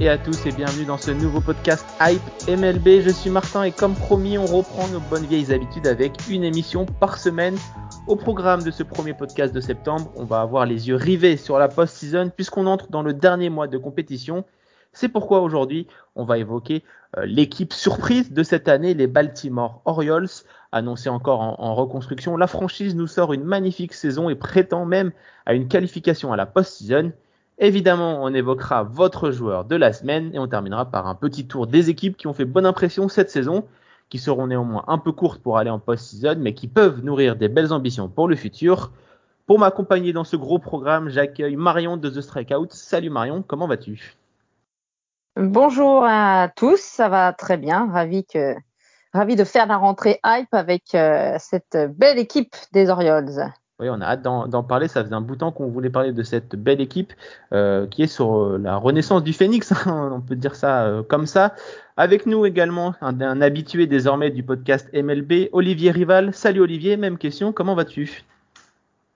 et à tous et bienvenue dans ce nouveau podcast Hype MLB. Je suis Martin et comme promis, on reprend nos bonnes vieilles habitudes avec une émission par semaine. Au programme de ce premier podcast de septembre, on va avoir les yeux rivés sur la post-season puisqu'on entre dans le dernier mois de compétition. C'est pourquoi aujourd'hui, on va évoquer euh, l'équipe surprise de cette année, les Baltimore Orioles, annoncée encore en, en reconstruction. La franchise nous sort une magnifique saison et prétend même à une qualification à la post-season. Évidemment, on évoquera votre joueur de la semaine et on terminera par un petit tour des équipes qui ont fait bonne impression cette saison, qui seront néanmoins un peu courtes pour aller en post-season, mais qui peuvent nourrir des belles ambitions pour le futur. Pour m'accompagner dans ce gros programme, j'accueille Marion de The Strikeout. Salut Marion, comment vas-tu? Bonjour à tous, ça va très bien. Ravi de faire la rentrée hype avec euh, cette belle équipe des Orioles. Oui, on a hâte d'en parler. Ça faisait un bout de temps qu'on voulait parler de cette belle équipe euh, qui est sur euh, la renaissance du Phoenix, hein, on peut dire ça euh, comme ça. Avec nous également un, un habitué désormais du podcast MLB, Olivier Rival. Salut Olivier, même question, comment vas-tu?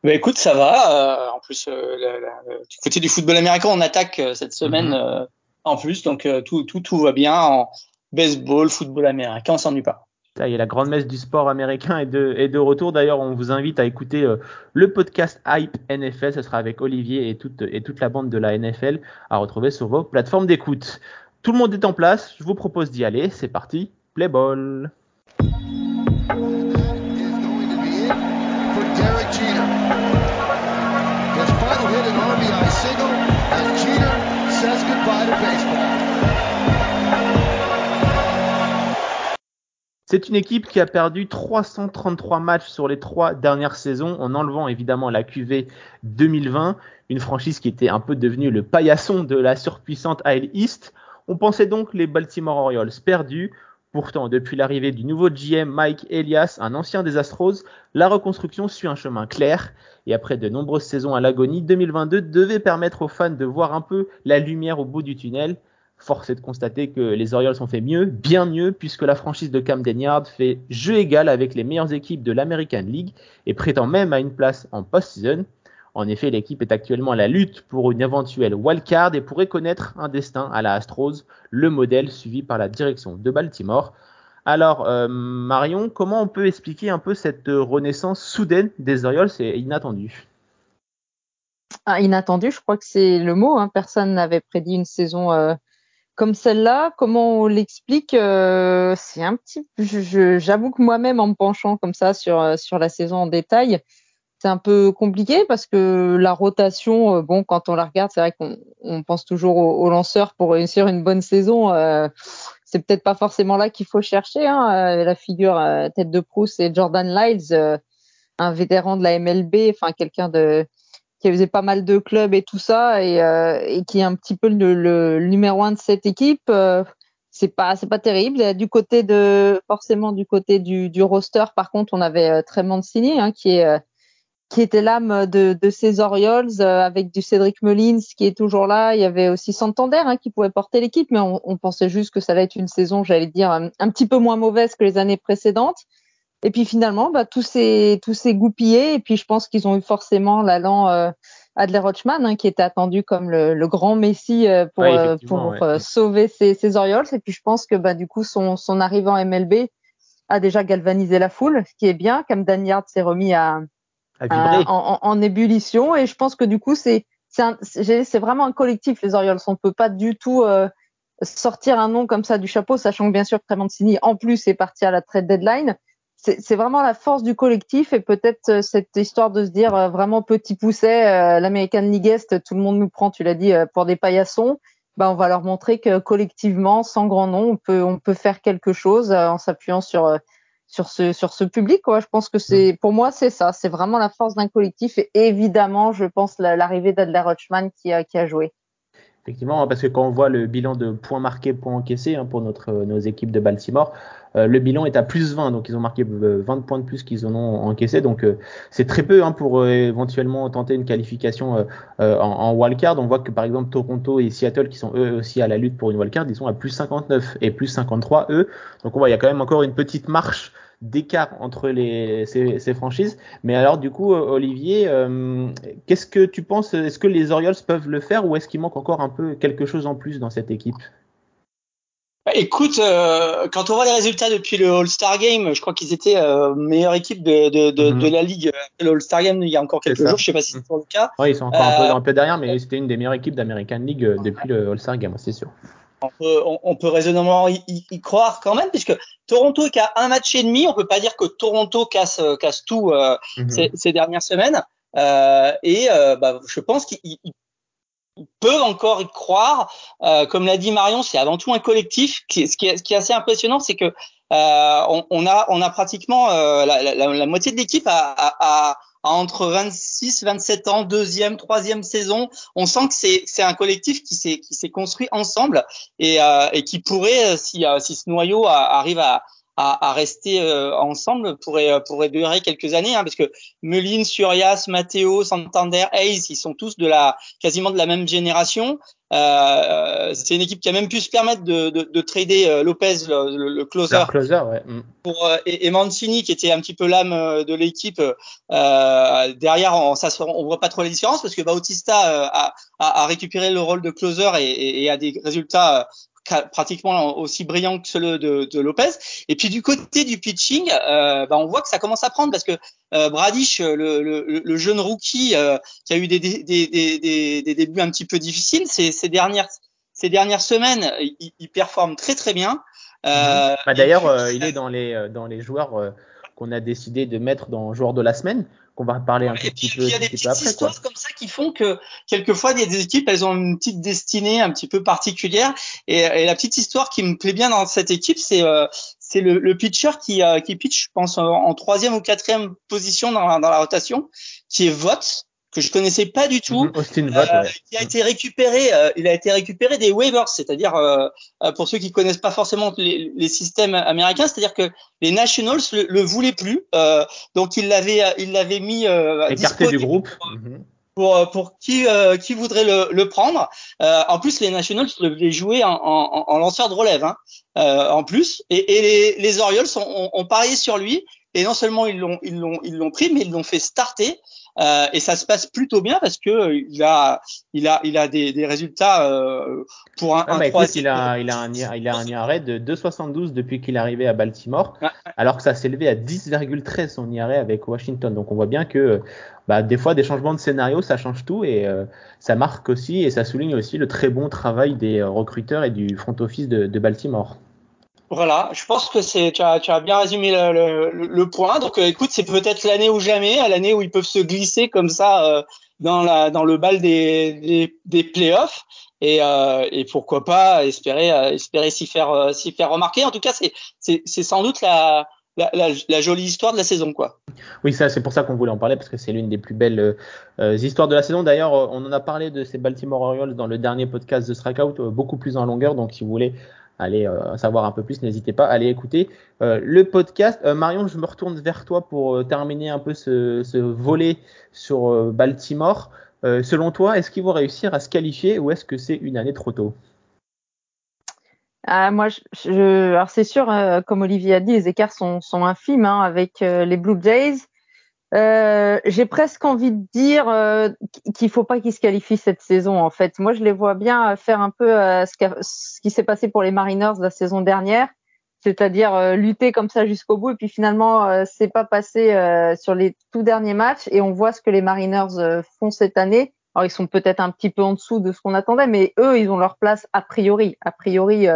Bah écoute, ça va. Euh, en plus, euh, la- la- du côté du football américain, on attaque cette semaine Mhm. euh, en plus, donc euh, tout, tout, tout va bien en baseball, football américain, on s'ennuie pas. Ça y est, la grande messe du sport américain est de, retour. D'ailleurs, on vous invite à écouter euh, le podcast Hype NFL. Ce sera avec Olivier et toute, et toute la bande de la NFL à retrouver sur vos plateformes d'écoute. Tout le monde est en place. Je vous propose d'y aller. C'est parti. Play ball. C'est une équipe qui a perdu 333 matchs sur les trois dernières saisons en enlevant évidemment la QV 2020, une franchise qui était un peu devenue le paillasson de la surpuissante AL East. On pensait donc les Baltimore Orioles perdus. Pourtant, depuis l'arrivée du nouveau GM Mike Elias, un ancien des Astros, la reconstruction suit un chemin clair. Et après de nombreuses saisons à l'agonie, 2022 devait permettre aux fans de voir un peu la lumière au bout du tunnel. Force est de constater que les Orioles ont fait mieux, bien mieux, puisque la franchise de Camden Yard fait jeu égal avec les meilleures équipes de l'American League et prétend même à une place en post-season. En effet, l'équipe est actuellement à la lutte pour une éventuelle wildcard et pourrait connaître un destin à la Astros, le modèle suivi par la direction de Baltimore. Alors, euh, Marion, comment on peut expliquer un peu cette renaissance soudaine des Orioles? Et inattendue Ah, inattendu, je crois que c'est le mot. Hein. Personne n'avait prédit une saison euh, comme celle-là. Comment on l'explique euh, C'est un petit. J'avoue que moi-même, en me penchant comme ça sur euh, sur la saison en détail, c'est un peu compliqué parce que la rotation, euh, bon, quand on la regarde, c'est vrai qu'on on pense toujours aux, aux lanceurs pour réussir une bonne saison. euh, c'est peut-être pas forcément là qu'il faut chercher. Hein. Euh, La figure euh, tête de proue, c'est Jordan Lyles, un vétéran de la MLB, enfin quelqu'un de qui faisait pas mal de clubs et tout ça, et, euh, et qui est un petit peu le, le, numéro un de cette équipe. Euh, c'est pas c'est pas terrible. Du côté de forcément du côté du, du roster, par contre, on avait euh, Trey Mancini hein, qui est euh, qui était l'âme de, de ces Orioles euh, avec du Cédric Mullins qui est toujours là. Il y avait aussi Santander hein, qui pouvait porter l'équipe, mais on, on pensait juste que ça allait être une saison, j'allais dire, un petit peu moins mauvaise que les années précédentes. Et puis finalement, bah, tout s'est tout s'est goupillé. Et puis je pense qu'ils ont eu forcément l'allant euh, Adler Rochman, hein, qui était attendu comme le, le grand messie euh, pour, Ouais, euh, pour ouais. euh, sauver ses, ses Orioles. Et puis je pense que bah, du coup, son, son arrivée en MLB a déjà galvanisé la foule, ce qui est bien. Comme Dan Yard s'est remis à, à euh, en, en- en ébullition. Et je pense que du coup, c'est c'est vraiment un collectif, les Orioles. On peut pas du tout euh, sortir un nom comme ça du chapeau, sachant que bien sûr, Tremancini, en plus, est parti à la trade deadline. C'est vraiment la force du collectif et peut-être euh, cette histoire de se dire euh, vraiment petit pousset, euh, l'American League Est, tout le monde nous prend, tu l'as dit, pour des paillassons. Bah, on va leur montrer que collectivement, sans grand nom, on peut, on peut faire quelque chose en s'appuyant sur, sur ce, sur ce public. Quoi. Je pense que c'est, pour moi, c'est ça. C'est vraiment la force d'un collectif et évidemment, je pense la- l'arrivée d'Adler Hutchman qui a, qui a joué. Effectivement, parce que quand on voit le bilan de points marqués, points encaissés hein, pour notre, nos équipes de Baltimore, euh, le bilan est à plus 20, donc ils ont marqué 20 euh, points de plus qu'ils en ont encaissé, donc euh, c'est très peu hein, pour éventuellement tenter une qualification en, en wildcard. On voit que par exemple Toronto et Seattle, qui sont eux aussi à la lutte pour une wildcard, ils sont à plus 59 et plus 53 eux. Donc on voit il y a quand même encore une petite marche d'écart entre les, ces, ces, franchises. Mais alors, du coup, Olivier, euh, qu'est-ce que tu penses? Est-ce que les Orioles peuvent le faire ou est-ce qu'il manque encore un peu quelque chose en plus dans cette équipe? Bah, Écoute, euh, quand on voit les résultats depuis le All-Star Game, je crois qu'ils étaient euh, meilleure équipe de, de, de, de la ligue. Le All-Star Game, il y a encore quelques jours, je sais pas si c'est le cas. Oui, ils sont encore un peu, un, peu, derrière, mais c'était une des meilleures équipes d'American League depuis le All-Star Game, c'est sûr on peut, on, peut raisonnablement y, y, croire quand même, puisque Toronto qui a un match et demi, on peut pas dire que Toronto casse, casse tout euh, mm -hmm. ces, ces, dernières semaines. Euh, et euh, bah, je pense qu'ils peuvent encore y croire. Euh, comme l'a dit Marion, c'est avant tout un collectif. Qui, ce, qui est, ce qui est assez impressionnant, c'est que euh, on, on, a, on a pratiquement la, la, la, moitié de l'équipe à, à, à entre 26, 27 ans, deuxième, troisième saison. On sent que c'est un collectif qui s'est construit ensemble et euh, et qui pourrait si euh, si ce noyau arrive à à, à rester euh, ensemble pourrait euh, pourrait durer quelques années hein, parce que Melin, Surias, Matteo, Santander, Hayes, ils sont tous de la quasiment de la même génération. Euh, c'est une équipe qui a même pu se permettre de, de, de trader euh, Lopez, le, le closer, closer ouais. Mm. pour euh, et, et, Mancini qui était un petit peu l'âme de l'équipe. Euh, derrière, on, ça, on voit pas trop la différence parce que Bautista a, a, a, récupéré le rôle de closer et, et, et a des résultats pratiquement aussi brillant que ceux de, de, Lopez. Et puis du côté du pitching, euh, bah on voit que ça commence à prendre parce que euh, Bradish, le, le, le, jeune rookie euh, qui a eu des, des, des, des, des débuts un petit peu difficiles, ces, ces dernières ces dernières semaines, il, il performe très très bien. Euh, bah, D'ailleurs, euh, il est dans les dans les joueurs qu'on a décidé de mettre dans joueur de la semaine qu'on va parler un petit peu. Il y a des petites histoires comme ça qui font que quelquefois il y a des équipes, elles ont une petite destinée un petit peu particulière. Et, et la petite histoire qui me plaît bien dans cette équipe, c'est euh, c'est le, le, pitcher qui euh, qui pitch, je pense, en, troisième ou quatrième position dans la, dans la rotation, qui est Vote que je connaissais pas du tout, mm Austin euh, qui a été récupéré, euh, il a été récupéré des waivers, c'est-à-dire euh, euh, pour ceux qui connaissent pas forcément les, les systèmes américains, c'est-à-dire que les Nationals le, le voulaient plus, donc il l'avait, il l'avait mis écarté du groupe. Pour, mhm. pour, qui qui voudrait le, le prendre. en plus, les Nationals le jouer en, en, en, lanceur de relève, hein, en plus. Et, et les, les, Orioles ont, ont, parié sur lui. Et non seulement ils l'ont ils l'ont ils l'ont pris, mais ils l'ont fait starter. Euh, et ça se passe plutôt bien parce que euh, il a, il a, il a des, des résultats euh, pour un, ah, bah, écoute, il a, il a un, il a un IRA de 2,72 depuis qu'il est arrivé à Baltimore, alors que ça s'est élevé à 10,13 son IRA avec Washington. Donc on voit bien que bah, des fois des changements de scénario ça change tout et euh, ça marque aussi et ça souligne aussi le très bon travail des recruteurs et du front office de, de Baltimore. Voilà, je pense que c'est tu as, tu as bien résumé le, le, le point. Donc euh, écoute, c'est peut-être l'année ou jamais, l'année où ils peuvent se glisser comme ça euh, dans la dans le bal des des, des playoffs et, euh, et pourquoi pas espérer euh, espérer s'y faire euh, s'y faire remarquer. En tout cas, c'est c'est c'est sans doute la la, la, la, jolie histoire de la saison, quoi. Oui, ça, c'est pour ça qu'on voulait en parler parce que c'est l'une des plus belles euh, histoires de la saison. D'ailleurs, on en a parlé de ces Baltimore Orioles dans le dernier podcast de Strikeout, euh, beaucoup plus en longueur. Donc, si vous voulez allez euh, savoir un peu plus, n'hésitez pas à aller écouter euh, le podcast. Euh, Marion, je me retourne vers toi pour euh, terminer un peu ce, ce volet sur Baltimore. selon toi, est-ce qu'ils vont réussir à se qualifier ou est-ce que c'est une année trop tôt? Ah, moi, je alors c'est sûr, comme Olivier a dit, les écarts sont, sont infimes hein, avec les Blue Jays. Euh, j'ai presque envie de dire euh, qu'il faut pas qu'ils se qualifient cette saison. En fait, moi, je les vois bien faire un peu euh, ce, ce, qui s'est passé pour les Mariners la saison dernière, c'est-à-dire euh, lutter comme ça jusqu'au bout. Et puis finalement, c'est pas passé sur les tout derniers matchs. Et on voit ce que les Mariners font cette année. Alors, ils sont peut-être un petit peu en dessous de ce qu'on attendait, mais eux, ils ont leur place a priori. A priori.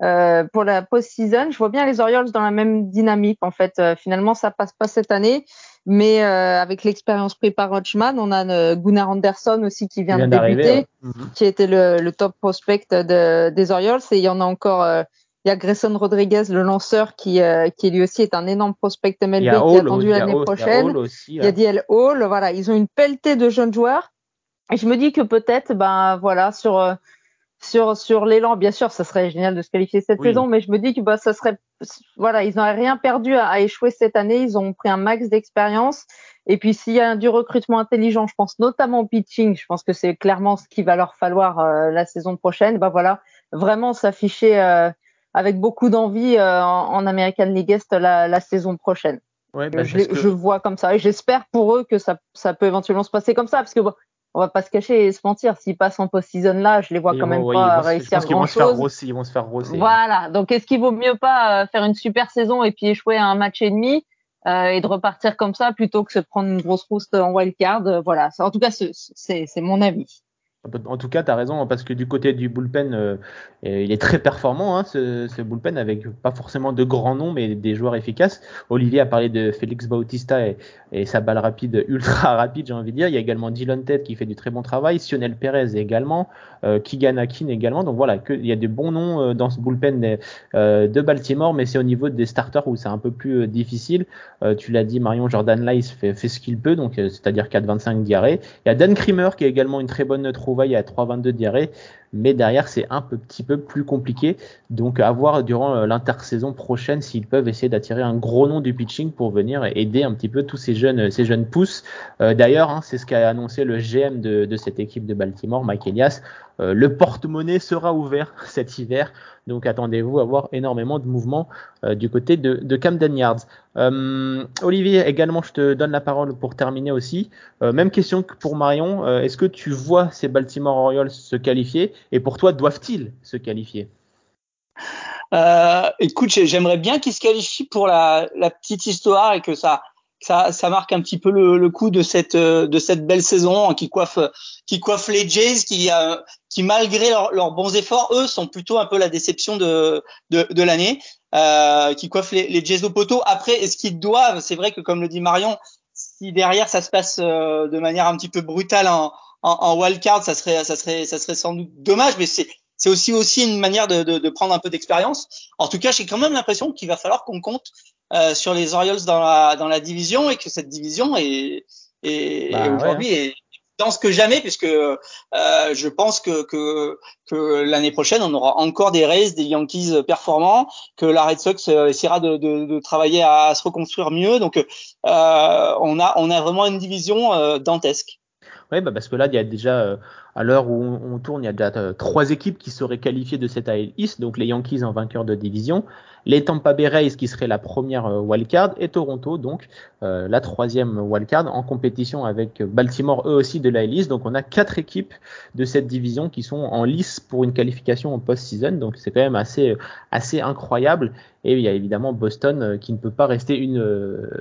pour la post-season, je vois bien les Orioles dans la même dynamique. En fait, finalement, ça passe pas cette année. Mais euh, avec l'expérience prise par Rochman, on a euh, Gunnar Anderson aussi qui vient, de débuter, mhm. qui était le, le, top prospect de, des Orioles. Et il y en a encore, euh, il y a Grayson Rodriguez, le lanceur, qui, euh, qui lui aussi est un énorme prospect MLB qui est attendu l'année prochaine. Il y a, DL Hall, voilà, ils ont une pelletée de jeunes joueurs. Et je me dis que peut-être, ben voilà, sur sur sur l'élan, bien sûr, ça serait génial de se qualifier cette saison, mais je me dis que bah ça serait voilà, ils n'auraient rien perdu à, échouer cette année. Ils ont pris un max d'expérience. Et puis s'il y a du recrutement intelligent, je pense notamment au pitching, je pense que c'est clairement ce qu'il va leur falloir euh, la saison prochaine. Bah voilà, vraiment s'afficher euh, avec beaucoup d'envie euh, en, American League Est la, la saison prochaine. Ouais, bah, je, je, vois comme ça et j'espère pour eux que ça, ça peut éventuellement se passer comme ça parce que bon, on va pas se cacher et se mentir. S'ils passent en post-season là, je les vois quand même pas réussir grand chose. Ils vont se faire rosser. Voilà. Donc, est-ce qu'il vaut mieux pas euh, faire une super saison et puis échouer à un match et demi euh, et de repartir comme ça plutôt que se prendre une grosse rousse en wildcard euh, Voilà. En tout cas, c'est mon avis. En tout cas, tu as raison, parce que du côté du bullpen, euh, il est très performant, hein, ce, bullpen, avec pas forcément de grands noms, mais des joueurs efficaces. Olivier a parlé de Félix Bautista et, sa balle rapide, ultra rapide, j'ai envie de dire. Il y a également Dylan Ted qui fait du très bon travail, Sionel Perez également, euh, Keegan Akin également. Donc voilà, il y a des bons noms euh, dans ce bullpen de, euh, de Baltimore, mais c'est au niveau des starters où c'est un peu plus difficile. tu l'as dit, Marion Jordan Lice fait, fait ce qu'il peut, donc c'est-à-dire 4,25 diarrhée. Il y a Dan Krimer qui est également une très bonne trouve trouvaille à 3,22 diarrhée mais derrière c'est un petit peu plus compliqué. Donc à voir durant euh, l'intersaison prochaine s'ils peuvent essayer d'attirer un gros nom du pitching pour venir aider un petit peu tous ces jeunes ces jeunes pousses. Euh, d'ailleurs, hein, c'est ce qu'a annoncé le GM de, de, cette équipe de Baltimore, Mike Elias. Euh, le porte-monnaie sera ouvert cet hiver, donc attendez-vous à voir énormément de mouvements du côté de, de Camden Yards. Olivier, également, je te donne la parole pour terminer aussi. même question que pour Marion. Est-ce que tu vois ces Baltimore Orioles se qualifier et pour toi, doivent-ils se qualifier? Euh, Écoute, j'aimerais bien qu'ils se qualifient pour la, petite histoire et que ça, marque un petit peu le, coup de cette, belle saison qui coiffe, les Jays, qui, euh, malgré leurs bons efforts, eux, sont plutôt un peu la déception de, l'année, euh, qui coiffent les, les au poteau. Après, est-ce qu'ils doivent C'est vrai que comme le dit Marion, si derrière ça se passe de manière un petit peu brutale en, en, en wildcard, ça serait, ça serait, ça serait sans doute dommage, mais c'est, c'est aussi aussi une manière de, de, de prendre un peu d'expérience. En tout cas, j'ai quand même l'impression qu'il va falloir qu'on compte euh, sur les Orioles dans la dans la division et que cette division est, est, bah, aujourd'hui est dense que jamais puisque euh, je pense que que, que l'année prochaine on aura encore des Rays, des Yankees performants, que la Red Sox euh, essaiera de, de, de travailler à, se reconstruire mieux. Donc euh, on a on a vraiment une division euh, dantesque. Oui, bah parce que là, il y a déjà, euh, à l'heure où on, tourne, il y a déjà euh, trois équipes qui seraient qualifiées de cette AL East, donc les Yankees en vainqueur de division, les Tampa Bay Rays qui serait la première euh, wildcard et Toronto donc euh, la troisième wildcard en compétition avec Baltimore eux aussi de la East. Donc on a quatre équipes de cette division qui sont en lice pour une qualification en post-season. Donc c'est quand même assez assez incroyable. Et il y a évidemment Boston euh, qui ne peut pas rester une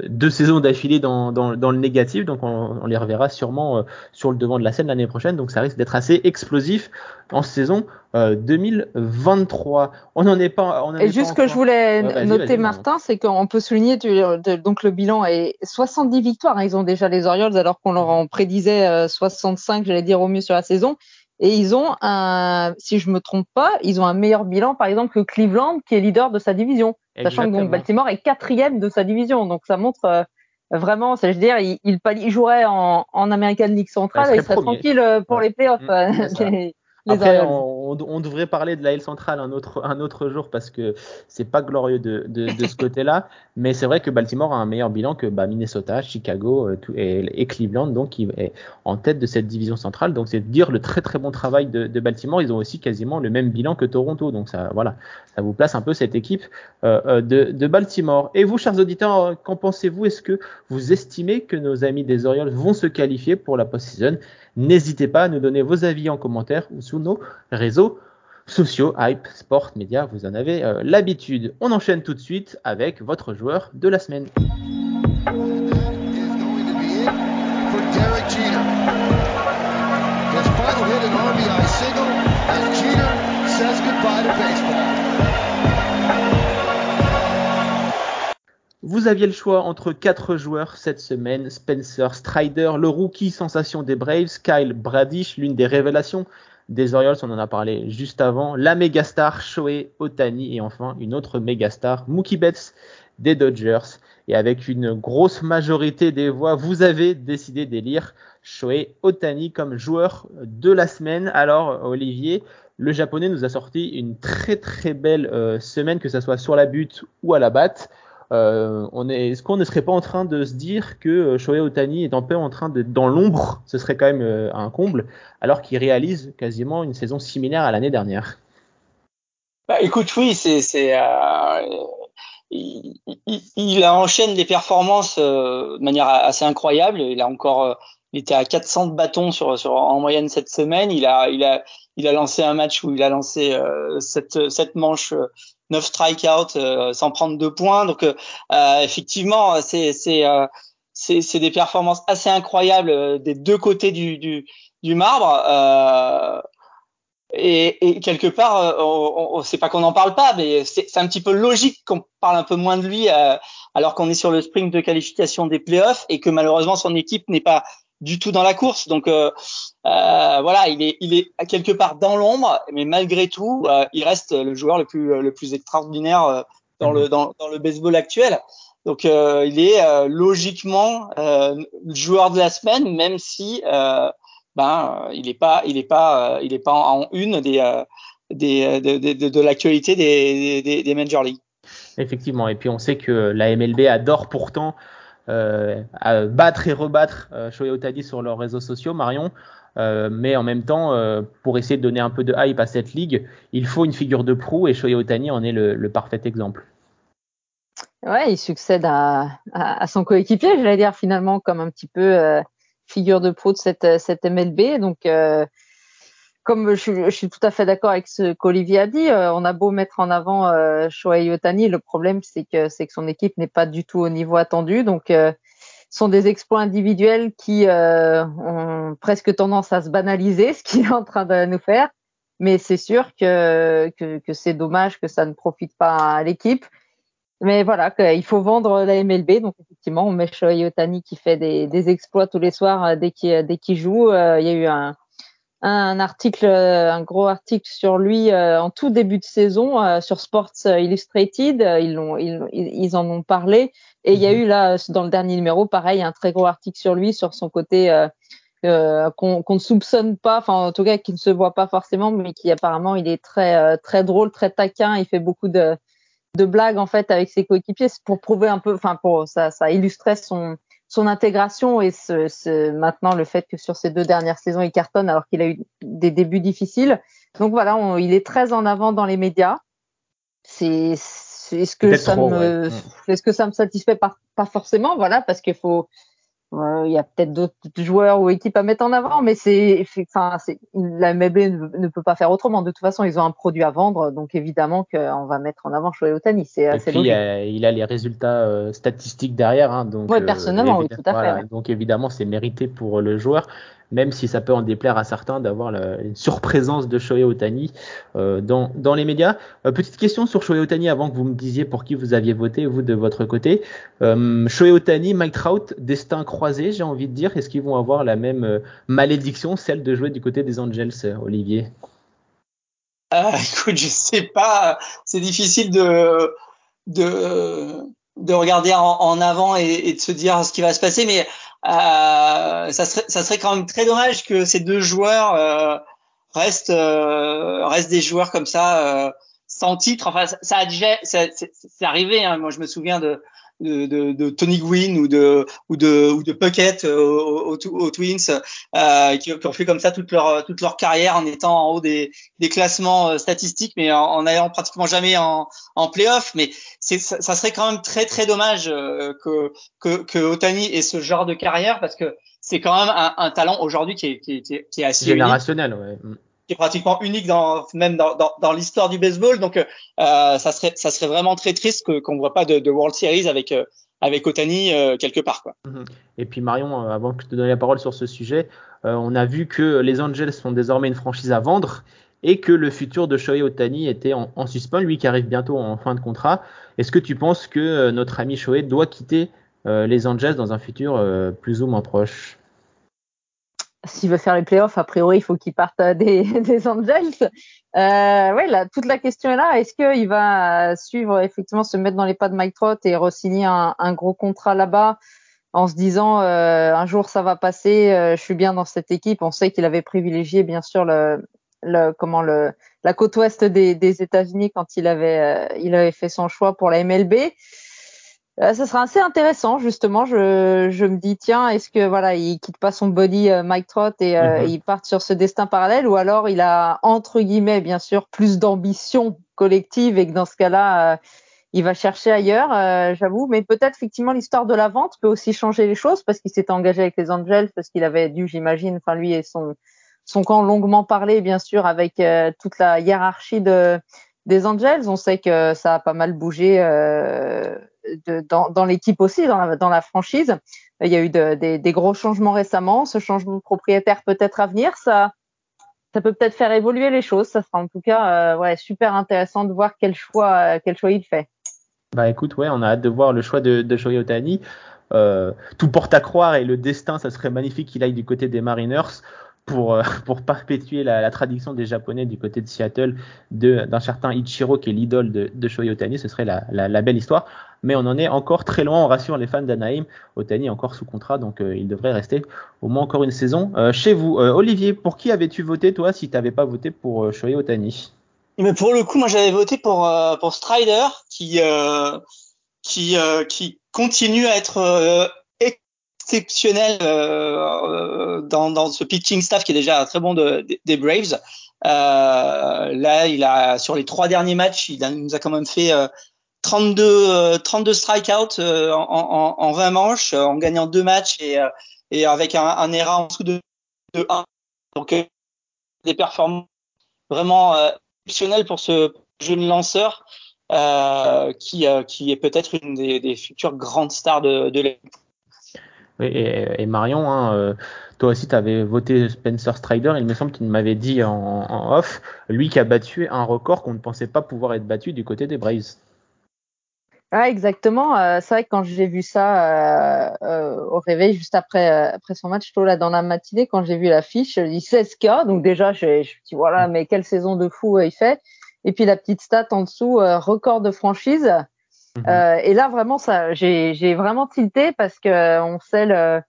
deux saisons d'affilée dans, dans, dans, le négatif. Donc on, on les reverra sûrement sur le devant de la scène l'année prochaine. Donc ça risque d'être assez explosif en saison 2023. Euh, on n'en est pas. On et juste ce que je voulais noter, Martin, c'est qu'on peut souligner donc le bilan est 70 victoires. Hein, ils ont déjà les Orioles alors qu'on leur en prédisait 65, euh, j'allais dire au mieux sur la saison. Et ils ont un, si je me trompe pas, ils ont un meilleur bilan, par exemple, que Cleveland, qui est leader de sa division. Sachant que donc, Baltimore est quatrième de sa division. Donc ça montre euh, vraiment, c'est je veux dire, il, il, jouerait en, en American League centrale et il serait tranquille pour les playoffs. Mmh, Après, on, on, devrait parler de la L centrale un autre, un autre jour parce que c'est pas glorieux de, de, de ce côté-là. Mais c'est vrai que Baltimore a un meilleur bilan que bah, Minnesota, Chicago euh, et, et, Cleveland, donc qui est en tête de cette division centrale. Donc c'est dire le très très bon travail de, de, Baltimore. Ils ont aussi quasiment le même bilan que Toronto. Donc ça, voilà, ça vous place un peu cette équipe euh, euh de, de, Baltimore. Et vous, chers auditeurs, qu'en pensez-vous? Est-ce que vous estimez que nos amis des Orioles vont se qualifier pour la post-season? N'hésitez pas à nous donner vos avis en commentaire ou sous nos réseaux sociaux, hype, sport, médias, vous en avez euh, l'habitude. On enchaîne tout de suite avec votre joueur de la semaine. Vous aviez le choix entre quatre joueurs cette semaine. Spencer Strider, le rookie sensation des Braves, Kyle Bradish, l'une des révélations des Orioles, on en a parlé juste avant, la mégastar Shohei Otani et enfin une autre mégastar Mookie Betts des Dodgers. Et avec une grosse majorité des voix, vous avez décidé d'élire Shohei Otani comme joueur de la semaine. Alors Olivier, le japonais nous a sorti une très très belle semaine, que ce soit sur la butte ou à la batte. On est, est-ce qu'on ne serait pas en train de se dire que Shohei Otani est un peu en train d'être dans l'ombre? Ce serait quand même un comble, alors qu'il réalise quasiment une saison similaire à l'année dernière. Bah, écoute, oui, c'est, c'est, euh, il, il, enchaîne les performances euh, de manière assez incroyable. Il a encore, euh, il était à 400 bâtons sur, sur en moyenne cette semaine. Il a, il a, il a lancé un match où il a lancé euh, cette, cette manche, 9 strikeouts sans prendre deux points. Donc, effectivement, c'est, c'est, c'est, c'est des performances assez incroyables des deux côtés du, du, du marbre. Et, et, quelque part, euh, on, on, c'est pas qu'on n'en parle pas, mais c'est un petit peu logique qu'on parle un peu moins de lui euh, alors qu'on est sur le sprint de qualification des playoffs et que malheureusement son équipe n'est pas du tout dans la course. Donc euh, euh voilà, il est, il est quelque part dans l'ombre, mais malgré tout, il reste le joueur le plus, le plus extraordinaire dans le, dans, dans le baseball actuel. Donc il est logiquement le joueur de la semaine, même si ben euh, il n'est pas il est pas euh, il est pas en, une des, euh, des de, de, de l'actualité des, des, des major leagues. Effectivement, et puis on sait que la MLB adore pourtant euh, battre et rebattre euh, Shohei Otani sur leurs réseaux sociaux, Marion. Euh, mais en même temps, pour essayer de donner un peu de hype à cette ligue, il faut une figure de proue et Shohei Otani en est le, parfait exemple. Ouais, il succède à, à, à son coéquipier, j'allais dire finalement comme un petit peu figure de pro de cette, cette MLB. Donc, comme je, je, suis tout à fait d'accord avec ce qu'Olivier a dit, euh, on a beau mettre en avant euh, Shohei Otani, le problème c'est que c'est que son équipe n'est pas du tout au niveau attendu. Donc, euh, ce sont des exploits individuels qui euh, ont presque tendance à se banaliser, ce qu'il est en train de nous faire. Mais c'est sûr que, que, que c'est dommage que ça ne profite pas à l'équipe. Mais voilà, il faut vendre la MLB. Donc effectivement, on met Shohei Otani qui fait des, des exploits tous les soirs euh, dès qu'il qu'il joue. Euh, il y a eu un, un article, euh, un gros article sur lui en tout début de saison sur Sports Illustrated. Ils, l'ont, ils, ils, en ont parlé. Et il y a mhm. eu là, dans le dernier numéro, pareil, un très gros article sur lui, sur son côté euh, qu'on, qu'on ne soupçonne pas, enfin en tout cas qui ne se voit pas forcément, mais qui apparemment il est très très drôle, très taquin. Il fait beaucoup de de blagues en fait avec ses coéquipiers pour prouver un peu, enfin pour ça, ça illustrait son son intégration et ce, ce, maintenant le fait que sur ces deux dernières saisons il cartonne alors qu'il a eu des débuts difficiles. Donc voilà, on, il est très en avant dans les médias. C'est est-ce que ça me est-ce que ça me satisfait pas, pas forcément? Voilà parce qu'il faut il y a peut-être d'autres joueurs ou équipes à mettre en avant, mais c'est, enfin, la MLB ne, peut pas faire autrement. De toute façon, ils ont un produit à vendre, donc évidemment qu'on va mettre en avant Shohei Otani. C'est assez logique. Il a, les résultats euh, statistiques derrière, hein, donc. Ouais, personnellement, oui, tout à fait. Donc évidemment, c'est mérité pour le joueur même si ça peut en déplaire à certains d'avoir une surprésence de Shohei Otani euh, dans, dans les médias. Euh, petite question sur Shohei Otani avant que vous me disiez pour qui vous aviez voté, vous de votre côté. Euh, Shohei Otani, Mike Trout, destin croisé, j'ai envie de dire. Est-ce qu'ils vont avoir la même euh, malédiction, celle de jouer du côté des Angels, Olivier? Ah, Écoute, je sais pas. C'est difficile de, de, de regarder en, en avant et, et, de se dire ce qui va se passer, mais euh, ça, serait, ça serait quand même très dommage que ces deux joueurs euh, restent, euh, restent des joueurs comme ça sans titre. Enfin, ça, a déjà, c'est arrivé. Hein. Moi, je me souviens de, de, de, de, Tony Gwynn ou de ou de ou de Puckett aux, aux, Twins euh, qui, qui, ont fait comme ça toute leur toute leur carrière en étant en haut des, des classements statistiques mais en, en allant pratiquement jamais en en playoff. Mais c'est ça, serait quand même très très dommage que que que Otani ait ce genre de carrière parce que c'est quand même un, un talent aujourd'hui qui est, qui, est, qui est assez générationnel ouais qui est pratiquement unique dans même dans, dans, l'histoire du baseball. Donc, euh, ça serait ça serait vraiment très triste que qu'on voit pas de, World Series avec euh, avec Otani euh, quelque part. Quoi. Mhm. Et puis Marion, euh, avant que je te donne la parole sur ce sujet, on a vu que les Angels sont désormais une franchise à vendre et que le futur de Shohei Otani était en, en suspens, lui qui arrive bientôt en fin de contrat. Est-ce que tu penses que notre ami Shohei doit quitter les Angels dans un futur plus ou moins proche? S'il veut faire les playoffs, a priori, il faut qu'il parte des, des Angels. Euh, ouais, là, toute la question est là. Est-ce qu'il va suivre, effectivement, se mettre dans les pas de Mike Trout et re-signer un, un, gros contrat là-bas en se disant euh, un jour ça va passer, euh, je suis bien dans cette équipe. On sait qu'il avait privilégié, bien sûr, le, le comment le la côte ouest des, des États-Unis quand il avait il avait fait son choix pour la MLB. Euh, ça sera assez intéressant justement. Je, je me dis tiens, est-ce que voilà, il quitte pas son body euh, Mike Trott et euh, mhm. il part sur ce destin parallèle, ou alors il a entre guillemets bien sûr plus d'ambition collective et que dans ce cas-là, il va chercher ailleurs. J'avoue, mais peut-être effectivement l'histoire de la vente peut aussi changer les choses parce qu'il s'est engagé avec les Angels parce qu'il avait dû, j'imagine, enfin lui et son son camp longuement parlé bien sûr avec toute la hiérarchie de des Angels. On sait que ça a pas mal bougé euh, dans, l'équipe aussi, dans la, franchise. Il y a eu de, des, gros changements récemment. Ce changement de propriétaire peut-être à venir, ça, ça peut peut-être faire évoluer les choses. Ça sera en tout cas euh, super intéressant de voir quel choix, quel choix il fait. Bah écoute, ouais, on a hâte de voir le choix de, de Shohei Otani. Euh, tout porte à croire et le destin, ça serait magnifique qu'il aille du côté des Mariners pour, euh, pour perpétuer la, la, tradition des Japonais du côté de Seattle d'un certain Ichiro qui est l'idole de, de Shohei Otani. Ce serait la, la, la, belle histoire. Mais on en est encore très loin. On rassure les fans d'Anaheim. Otani est encore sous contrat, donc euh, il devrait rester au moins encore une saison euh, chez vous. Olivier, pour qui avais-tu voté toi si tu n'avais pas voté pour Shohei Otani? Mais pour le coup, moi j'avais voté pour, pour Strider qui, qui, qui continue à être exceptionnel euh, dans, dans, ce pitching staff qui est déjà très bon de, des Braves. Euh, là, il a sur les trois derniers matchs, il, nous a quand même fait 32 32 strikeouts en, en, en 20 manches, en gagnant deux matchs et, et avec un, un ERA en dessous de, de 1. Donc des performances vraiment exceptionnelles pour ce jeune lanceur euh, qui, qui est peut-être une des, des, futures grandes stars de, de l'équipe. Et, Marion, hein, euh, toi aussi, tu avais voté Spencer Strider. Il me semble qu'il m'avait dit en, off, lui qui a battu un record qu'on ne pensait pas pouvoir être battu du côté des Braves. Ah, exactement. Euh, c'est vrai que quand j'ai vu ça euh, au réveil, juste après, son match, tôt là dans la matinée, quand j'ai vu l'affiche, je dis 16K. Donc déjà, je, me dis voilà, mais quelle saison de fou il fait. Et puis la petite stat en dessous, record de franchise. Mhm. Euh, et là, vraiment, ça, j'ai vraiment tilté parce que on sait le,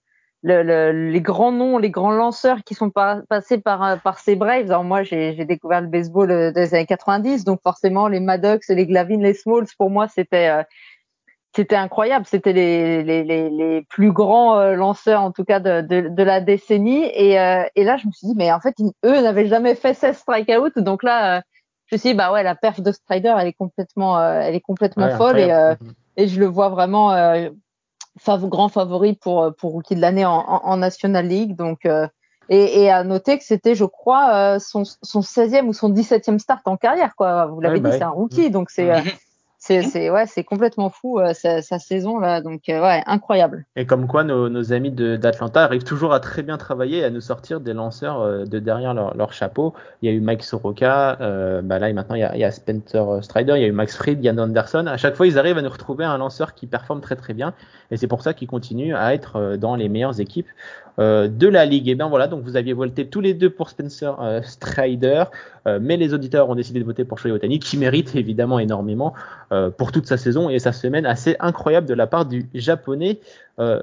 le, les grands noms, les grands lanceurs qui sont passés par, par ces Braves. Alors moi, j'ai découvert le baseball euh, des années 90, donc forcément, les Maddox, les Glavine, les Smalls, pour moi, c'était euh, incroyable. C'était les, plus grands lanceurs, en tout cas, de, la décennie. Et, et là, je me suis dit, mais en fait, eux n'avaient jamais fait 16 strikeouts. Donc là, je me suis dit, bah ouais, la perf de Strider, elle est complètement, euh, elle est complètement folle et, euh, et je le vois vraiment euh, grand favori pour pour rookie de l'année en, en, National League. Donc et, et, à noter que c'était, je crois, son, son 16e ou son 17e start en carrière, quoi. Vous l'avez dit, bah c'est un rookie, donc c'est mhm. C'est c'est ouais, c'est complètement fou euh, sa, sa, saison là, donc euh, ouais, incroyable. Et comme quoi nos, nos amis d'Atlanta arrivent toujours à très bien travailler, à nous sortir des lanceurs euh, de derrière leur, leur, chapeau. Il y a eu Mike Soroka, bah là maintenant il y, a, il y, a, Spencer Strider, il y a eu Max Fried, Yann Anderson. À chaque fois ils arrivent à nous retrouver un lanceur qui performe très très bien, et c'est pour ça qu'ils continuent à être dans les meilleures équipes de la ligue. Et bien voilà, donc vous aviez voté tous les deux pour Spencer euh, Strider, euh, mais les auditeurs ont décidé de voter pour Shohei Otani, qui mérite évidemment énormément pour toute sa saison et sa semaine assez incroyable de la part du japonais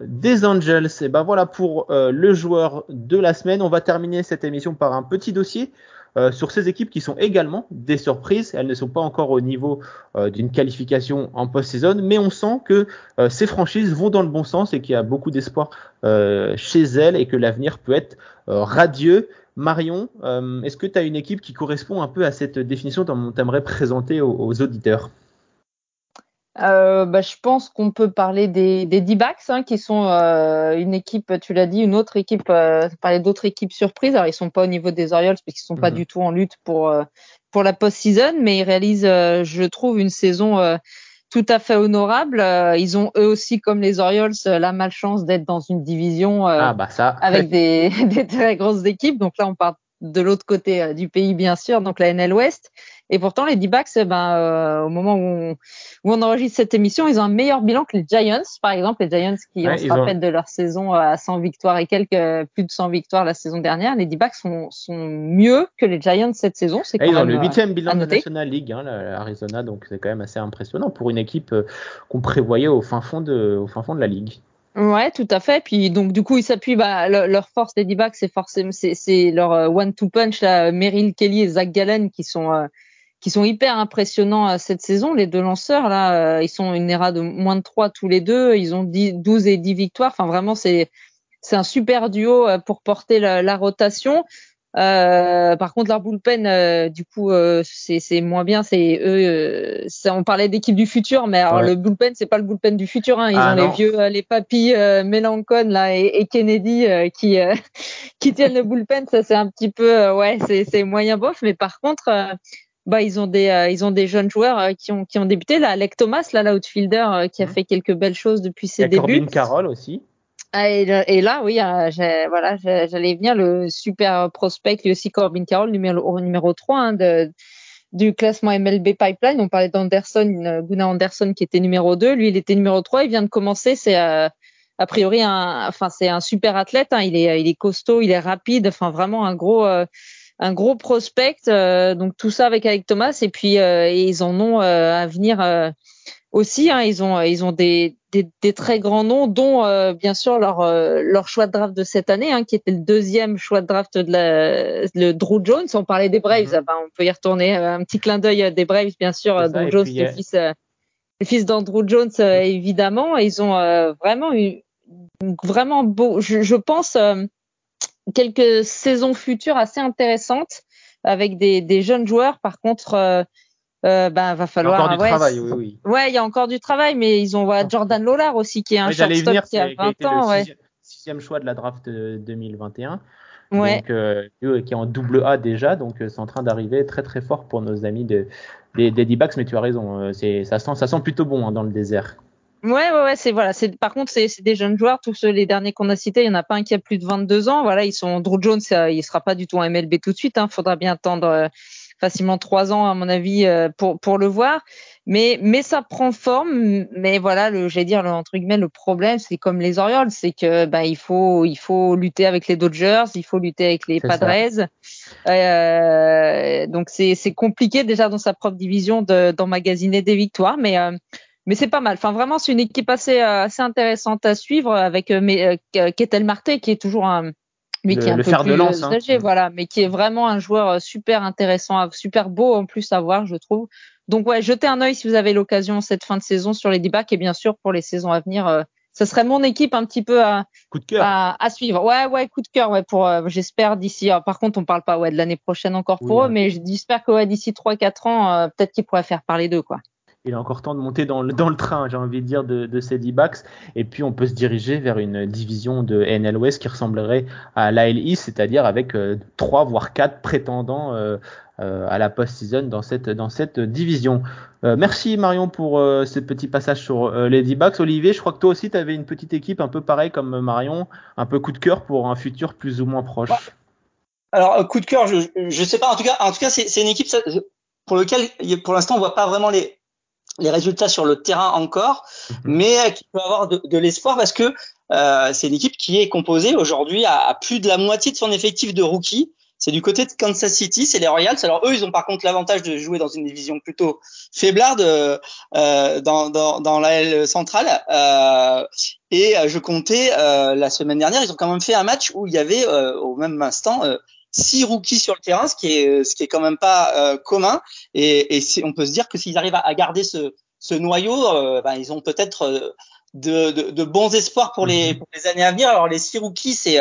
des Angels. Et ben voilà pour le joueur de la semaine. On va terminer cette émission par un petit dossier. Euh, sur ces équipes qui sont également des surprises. Elles ne sont pas encore au niveau euh, d'une qualification en post-saison, mais on sent que euh, ces franchises vont dans le bon sens et qu'il y a beaucoup d'espoir chez elles et que l'avenir peut être radieux. Marion, est-ce que tu as une équipe qui correspond un peu à cette définition dont tu aimerais présenter aux auditeurs? Euh, bah, je pense qu'on peut parler des, des D-backs, hein, qui sont euh, une équipe, tu l'as dit, une autre équipe, euh, parler d'autres équipes surprises. Alors, ils sont pas au niveau des Orioles, puisqu'ils sont pas mhm. du tout en lutte pour, euh, pour la post-season, mais ils réalisent, je trouve, une saison tout à fait honorable. ils ont eux aussi, comme les Orioles, la malchance d'être dans une division ah, bah ça. avec des, des très grosses équipes. Donc là, on part de l'autre côté du pays, bien sûr, donc la NL West. Et pourtant, les D-backs, eh ben, euh, au moment où on, où on, enregistre cette émission, ils ont un meilleur bilan que les Giants, par exemple. Les Giants qui, ont se rappelle de leur saison à 100 victoires et quelques, plus de 100 victoires la saison dernière. Les D-backs sont, sont mieux que les Giants cette saison. C'est quand ils ont le euh, huitième bilan de la National League, hein, donc c'est quand même assez impressionnant pour une équipe euh, qu'on prévoyait au fin fond de, au fin fond de la ligue. Ouais, tout à fait. Puis donc du coup, ils s'appuient. Bah, leur force des D-backs, c'est forcément c'est leur one-two punch là, Meryl Kelly et Zach Gallen qui sont euh, qui sont hyper impressionnants euh, cette saison. Les deux lanceurs là, ils sont une ERA de moins de 3 tous les deux. Ils ont 10, 12 et 10 victoires. Enfin vraiment, c'est c'est un super duo pour porter la, la rotation. Euh, par contre, leur bullpen, euh, du coup, euh, c'est moins bien. C'est eux. on parlait d'équipe du futur, mais alors le bullpen, c'est pas le bullpen du futur. Hein. Ils ah, ont les vieux, les papis Melancon là et, Kennedy qui qui tiennent le bullpen. Ça, c'est un petit peu, ouais, c'est moyen bof. Mais par contre, bah ils ont des ils ont des jeunes joueurs qui ont qui ont débuté. Là, Alec Thomas, là, l'outfielder, qui a mmh. fait quelques belles choses depuis ses débuts. Corbin Carroll aussi. Ah, et, là, oui, euh, voilà, j'allais venir le super prospect, lui aussi Corbin Carroll, numéro, numéro 3 hein, de, du classement MLB Pipeline. On parlait d'Anderson, euh, Gunnar Anderson qui était numéro 2. Lui, il était numéro 3. Il vient de commencer. C'est euh, a priori un, enfin, c'est un super athlète. Hein. Il, est, il est costaud, il est rapide. Enfin, vraiment un gros, un gros prospect. donc tout ça avec Alec Thomas. Et puis, ils en ont à venir aussi. Hein, ils ont, ils ont des, des, des, très grands noms, dont euh, bien sûr leur, euh, leur choix de draft de cette année, hein, qui était le deuxième choix de draft de la, le Drew Jones. On parlait des Braves, mm-hmm. on peut y retourner. Euh, un petit clin d'œil des Braves, bien sûr. Drew Jones, le fils, le fils d'Andrew Jones, évidemment. ils ont vraiment eu vraiment beau, je, je pense, quelques saisons futures assez intéressantes avec des, des jeunes joueurs. Par contre euh, ben va falloir. Il y a encore du travail, oui, oui. Ouais, il y a encore du travail, mais ils ont voilà, Jordan Lollard aussi qui est un shortstop qui a 20 ans, le Sixième choix de la draft 2021. Ouais. Donc, euh, qui est en double A déjà, donc euh, c'est en train d'arriver très très fort pour nos amis de, des, des D-backs, mais tu as raison, euh, c'est, ça, sent, ça sent plutôt bon hein, dans le désert. Ouais, ouais, ouais, c'est voilà, c'est par contre c'est des jeunes joueurs, tous ceux, les derniers qu'on a cités, il y en a pas un qui a plus de 22 ans, voilà, ils sont Drew Jones, il sera pas du tout en MLB tout de suite, hein, faudra bien attendre facilement trois ans à mon avis euh, pour pour le voir. Mais mais ça prend forme. Mais voilà, le j'allais dire le, entre guillemets le problème, c'est comme les Orioles, c'est que bah il faut il faut lutter avec les Dodgers, il faut lutter avec les Padres. Euh, donc c'est c'est compliqué déjà dans sa propre division d'emmagasiner des victoires, mais euh, mais c'est pas mal. Enfin, vraiment, c'est une équipe assez, assez intéressante à suivre avec euh, Ketel Marte, qui est toujours un, lui qui est un peu plus de lance, hein. âgé, voilà, mais qui est vraiment un joueur euh, super intéressant, super beau en plus à voir, je trouve. Donc ouais, jetez un œil si vous avez l'occasion cette fin de saison sur les débats et bien sûr pour les saisons à venir, euh, ça serait mon équipe un petit peu à, coup de cœur. À, suivre. Ouais, ouais, coup de cœur, ouais, pour, euh, j'espère d'ici. Par contre, on parle pas ouais de l'année prochaine encore pour eux, mais j'espère que ouais, d'ici 3-4 ans, peut-être qu'ils pourraient faire parler d'eux, quoi il a encore temps de monter dans le, train, j'ai envie de dire, de, de ces D-backs. Et puis, on peut se diriger vers une division de NL qui ressemblerait à l'AL East, c'est-à-dire avec euh, trois voire quatre prétendants euh, euh, à la post-season dans cette, division. merci Marion pour ce petit passage sur les D-backs. Olivier, je crois que toi aussi, tu avais une petite équipe un peu pareil comme Marion, un peu coup de cœur pour un futur plus ou moins proche. Alors, coup de cœur, je, je sais pas. En tout cas, c'est une équipe pour lequel, pour l'instant, on voit pas vraiment les, les résultats sur le terrain encore, mhm. mais qui peut avoir de, de l'espoir parce que euh, c'est une équipe qui est composée aujourd'hui à, à, plus de la moitié de son effectif de rookies. C'est du côté de Kansas City, c'est les Royals. Alors eux, ils ont par contre l'avantage de jouer dans une division plutôt faiblarde euh, dans, dans, dans la L centrale. Euh, et je comptais euh, la semaine dernière, ils ont quand même fait un match où il y avait euh, au même instant six rookies sur le terrain, ce qui est ce qui est quand même pas euh, commun. Et, et on peut se dire que s'ils arrivent à, garder ce, ce noyau, euh, ben, ils ont peut-être euh, de, de, de, bons espoirs pour les, mhm. pour les années à venir. Alors les six rookies, c'est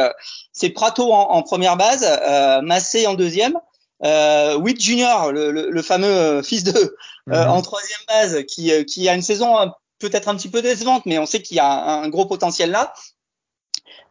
c'est Prato en, en, première base, euh, Massé en deuxième. Euh, Witt Junior, le, le, fameux fils de mhm. en troisième base, qui, qui a une saison peut-être un petit peu décevante, mais on sait qu'il y a un, gros potentiel là.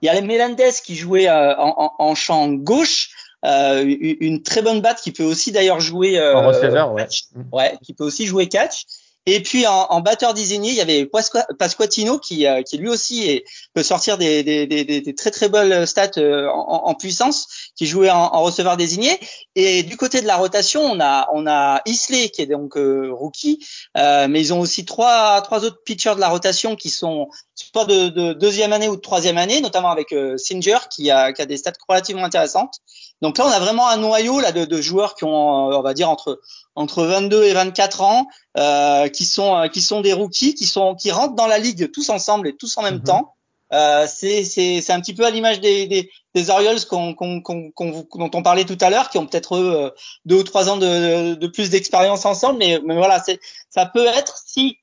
Il y a les Melendez qui jouait en, en, en, champ gauche. Euh, une très bonne batte qui peut aussi d'ailleurs jouer euh, en receveur, ouais. ouais, qui peut aussi jouer catch. Et puis en, en batteur désigné, il y avait Pasquatino qui, euh, qui lui aussi est, peut sortir des, des, des, des, très très belles stats euh, en, en, puissance, qui jouait en, en, receveur désigné. Et du côté de la rotation, on a on a Isley qui est donc euh, rookie, mais ils ont aussi trois trois autres pitchers de la rotation qui sont soit de, de deuxième année ou de troisième année, notamment avec Singer qui a, qui a des stats relativement intéressantes. Donc là, on a vraiment un noyau là de, de joueurs qui ont, on va dire entre entre 22 et 24 ans, euh, qui sont qui sont des rookies, qui sont qui rentrent dans la ligue tous ensemble et tous en même mhm. temps. Euh, c'est c'est un petit peu à l'image des, des, des Orioles qu'on qu'on qu'on dont on parlait tout à l'heure, qui ont peut-être euh, deux ou trois ans de, de plus d'expérience ensemble, mais, mais voilà, c'est ça peut être si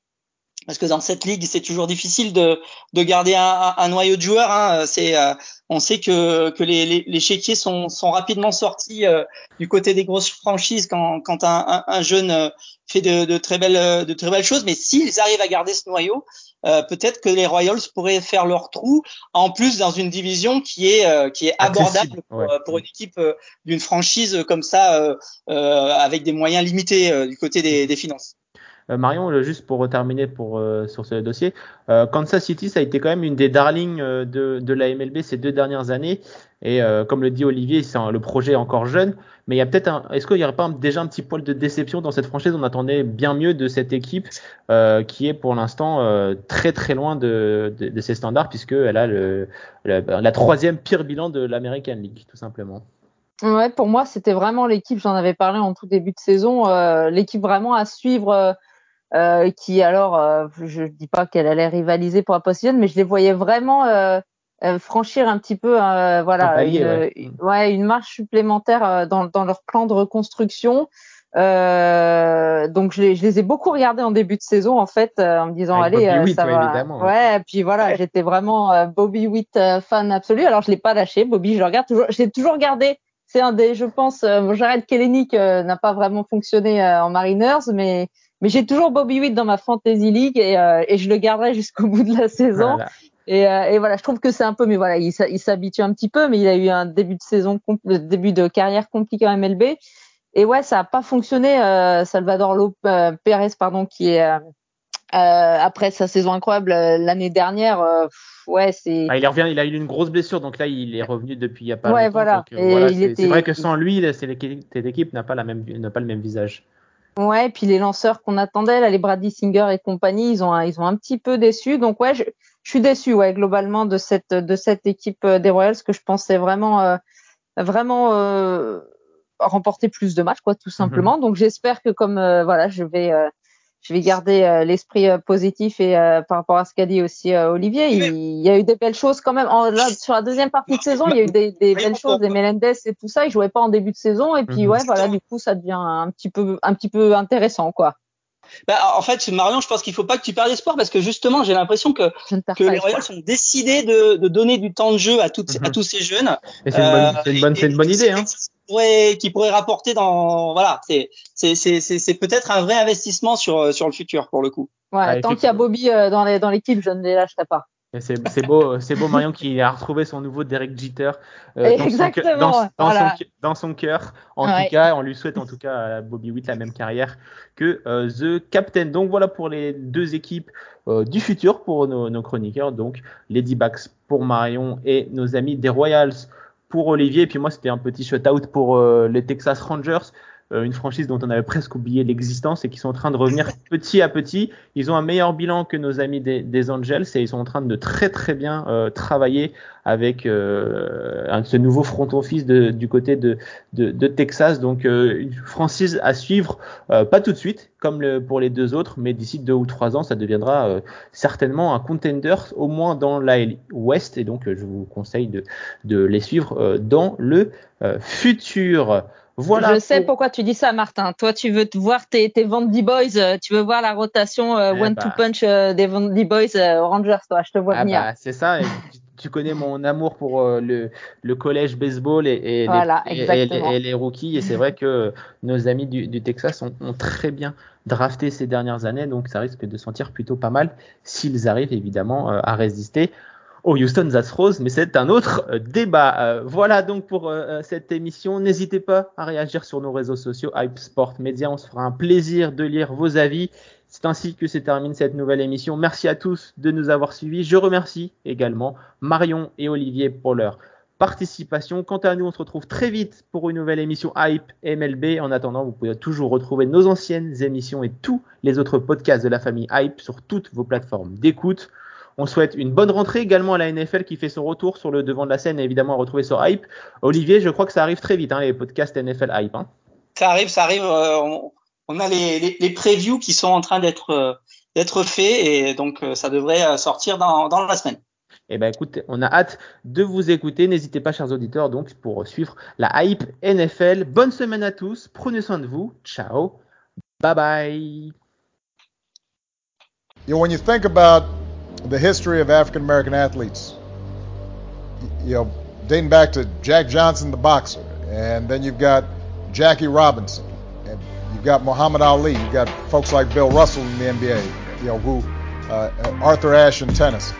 parce que dans cette ligue, c'est toujours difficile de, de garder un, un, noyau de joueurs. Hein. C'est, euh, on sait que, que les, les, les chéquiers sont, sont rapidement sortis euh, du côté des grosses franchises quand, quand un, un jeune euh, fait de, de, très belles, de très belles choses. Mais s'ils arrivent à garder ce noyau, peut-être que les Royals pourraient faire leur trou. En plus, dans une division qui est, qui est abordable pour, pour, une équipe d'une franchise comme ça, avec des moyens limités du côté des, des finances. Euh, Marion, juste pour terminer euh, sur ce dossier, euh, Kansas City, ça a été quand même une des darlings de, la MLB ces deux dernières années. Et comme le dit Olivier, c'est le projet est encore jeune, mais il y a peut-être un, est-ce qu'il n'y aurait pas déjà un petit poil de déception dans cette franchise? On attendait bien mieux de cette équipe qui est pour l'instant très très loin de, ses standards puisqu'elle a le, la, troisième pire bilan de l'American League, tout simplement. Ouais, pour moi, c'était vraiment l'équipe, j'en avais parlé en tout début de saison, l'équipe vraiment à suivre euh, qui alors, euh, je dis pas qu'elle allait rivaliser pour la position, mais je les voyais vraiment euh, franchir un petit peu, voilà, une, ouais. une, marche supplémentaire dans, dans, leur plan de reconstruction. donc je les, je les, ai beaucoup regardés en début de saison en fait, en me disant allez, ça va. Évidemment, ouais, et puis voilà, j'étais vraiment Bobby Witt fan absolu. Alors je l'ai pas lâché, Bobby, je le regarde toujours, j'ai toujours regardé. C'est un des, je pense, Jared Kelenic n'a pas vraiment fonctionné en Mariners, mais mais j'ai toujours Bobby Witt dans ma fantasy league et, euh, et je le garderai jusqu'au bout de la saison. Et, euh, et, voilà, je trouve que c'est un peu, mais voilà, il, s'habitue un petit peu, mais il a eu un début de saison, euh, début de carrière compliqué en MLB. Et ouais, ça a pas fonctionné. Salvador Lopez, Pérez, pardon, qui est après sa saison incroyable l'année dernière, ouais, c'est. Ah, il revient, il a eu une grosse blessure, donc là il est revenu depuis il y a pas ouais, longtemps. Voilà. voilà c'est vrai que sans lui, cette équipe n'a pas la même, n'a pas le même visage. Ouais, et puis les lanceurs qu'on attendait, là, les Brady Singer et compagnie, ils ont, ils ont un petit peu déçu. Donc ouais, je, je suis déçu, ouais, globalement de cette, de cette équipe euh, des Royals que je pensais vraiment, euh, vraiment euh, remporter plus de matchs, quoi, tout mhm. simplement. Donc j'espère que comme voilà, je vais je vais garder euh, l'esprit euh, positif et euh, par rapport à ce qu'a dit aussi Olivier, il, y a eu des belles choses quand même. En, là, sur la deuxième partie de saison, il y a eu des, des belles choses, des Melendez et tout ça. Il jouait pas en début de saison et puis mhm. ouais, voilà, du coup, ça devient un petit peu, un petit peu intéressant, quoi. Bah, en fait, Marion, je pense qu'il faut pas que tu perdes espoir parce que justement, j'ai l'impression que, que les Royals ont décidé de, de, donner du temps de jeu à, toutes, à mhm. tous ces jeunes. Et c'est une, bonne, une, bonne, une bonne idée. Hein pourrait, qui pourrait rapporter dans, voilà, c'est, c'est, c'est, c'est peut-être un vrai investissement sur, sur le futur pour le coup. Ouais, ah, tant qu'il y a Bobby euh, dans, les, dans l'équipe, je ne les lâcherai pas. C'est beau, c'est beau Marion qui a retrouvé son nouveau Derek Jeter euh, dans, Son, dans, dans, dans, son, cœur. En tout cas, on lui souhaite en tout cas à Bobby Witt la même carrière que euh, The Captain. Donc voilà pour les deux équipes euh, du futur pour nos, nos chroniqueurs. Donc les D-backs pour Marion et nos amis des Royals pour Olivier. Et puis moi, c'était un petit shutout pour euh, les Texas Rangers. Euh, une franchise dont on avait presque oublié l'existence et qui sont en train de revenir petit à petit. Ils ont un meilleur bilan que nos amis des, des Angels et ils sont en train de très très bien euh, travailler avec euh, ce nouveau front office de, du côté de, de, de Texas. Donc euh, une franchise à suivre, pas tout de suite comme le, pour les deux autres, mais d'ici deux ou trois ans, ça deviendra certainement un contender au moins dans la West et donc je vous conseille de, de les suivre dans le futur. Je sais pourquoi tu dis ça, Martin. Toi, tu veux voir tes, tes Vandy Boys, euh, tu veux voir la rotation euh, eh one-two bah. punch euh, des Vandy Boys Rangers, toi. Je te vois ah venir. Bah, c'est ça. tu connais mon amour pour le, le collège baseball et, et, les, les, rookies. Et c'est vrai que nos amis du, du Texas ont, ont, très bien drafté ces dernières années, donc ça risque de sentir plutôt pas mal s'ils arrivent évidemment à résister au Houston Astros, mais c'est un autre euh, débat. Euh, voilà donc pour euh, cette émission. N'hésitez pas à réagir sur nos réseaux sociaux, Hype Sport Media. On se fera un plaisir de lire vos avis. C'est ainsi que se termine cette nouvelle émission. Merci à tous de nous avoir suivis. Je remercie également Marion et Olivier pour leur participation. Quant à nous, on se retrouve très vite pour une nouvelle émission Hype MLB. En attendant, vous pouvez toujours retrouver nos anciennes émissions et tous les autres podcasts de la famille Hype sur toutes vos plateformes d'écoute. On souhaite une bonne rentrée également à la NFL qui fait son retour sur le devant de la scène et évidemment à retrouver sur Hype. Olivier, je crois que ça arrive très vite, hein, les podcasts NFL Hype. Hein. Ça arrive, ça arrive. Euh, on, a les, les, previews qui sont en train d'être euh, d'être faits et donc euh, ça devrait sortir dans, dans la semaine. Eh ben écoute, on a hâte de vous écouter. N'hésitez pas, chers auditeurs, donc pour suivre la hype NFL. Bonne semaine à tous. Prenez soin de vous. Ciao. Bye bye. You know, when you think about the history of African American athletes, you know, dating back to Jack Johnson, the boxer, and then you've got Jackie Robinson, and you've got Muhammad Ali, you've got folks like Bill Russell in the NBA, you know, who uh, Arthur Ashe in tennis,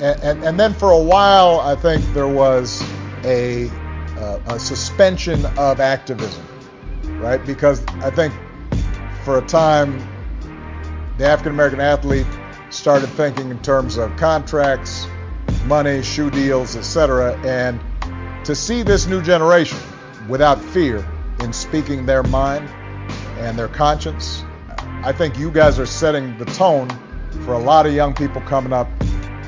and, and, and then for a while, I think there was a, uh, a suspension of activism, right? Because I think for a time the African American athlete started thinking in terms of contracts, money, shoe deals, etc. And to see this new generation without fear in speaking their mind and their conscience, I think you guys are setting the tone for a lot of young people coming up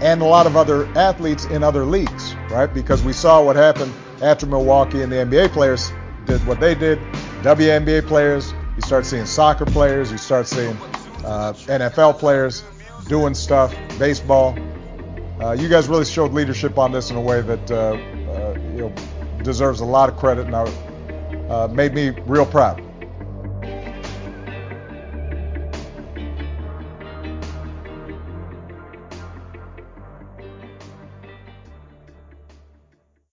and a lot of other athletes in other leagues, right? Because we saw what happened after Milwaukee and the NBA players did what they did. WNBA players, you start seeing soccer players, you start seeing uh, NFL players doing stuff, baseball. Uh, you guys really showed leadership on this in a way that uh, uh you know deserves a lot of credit and uh, made me real proud.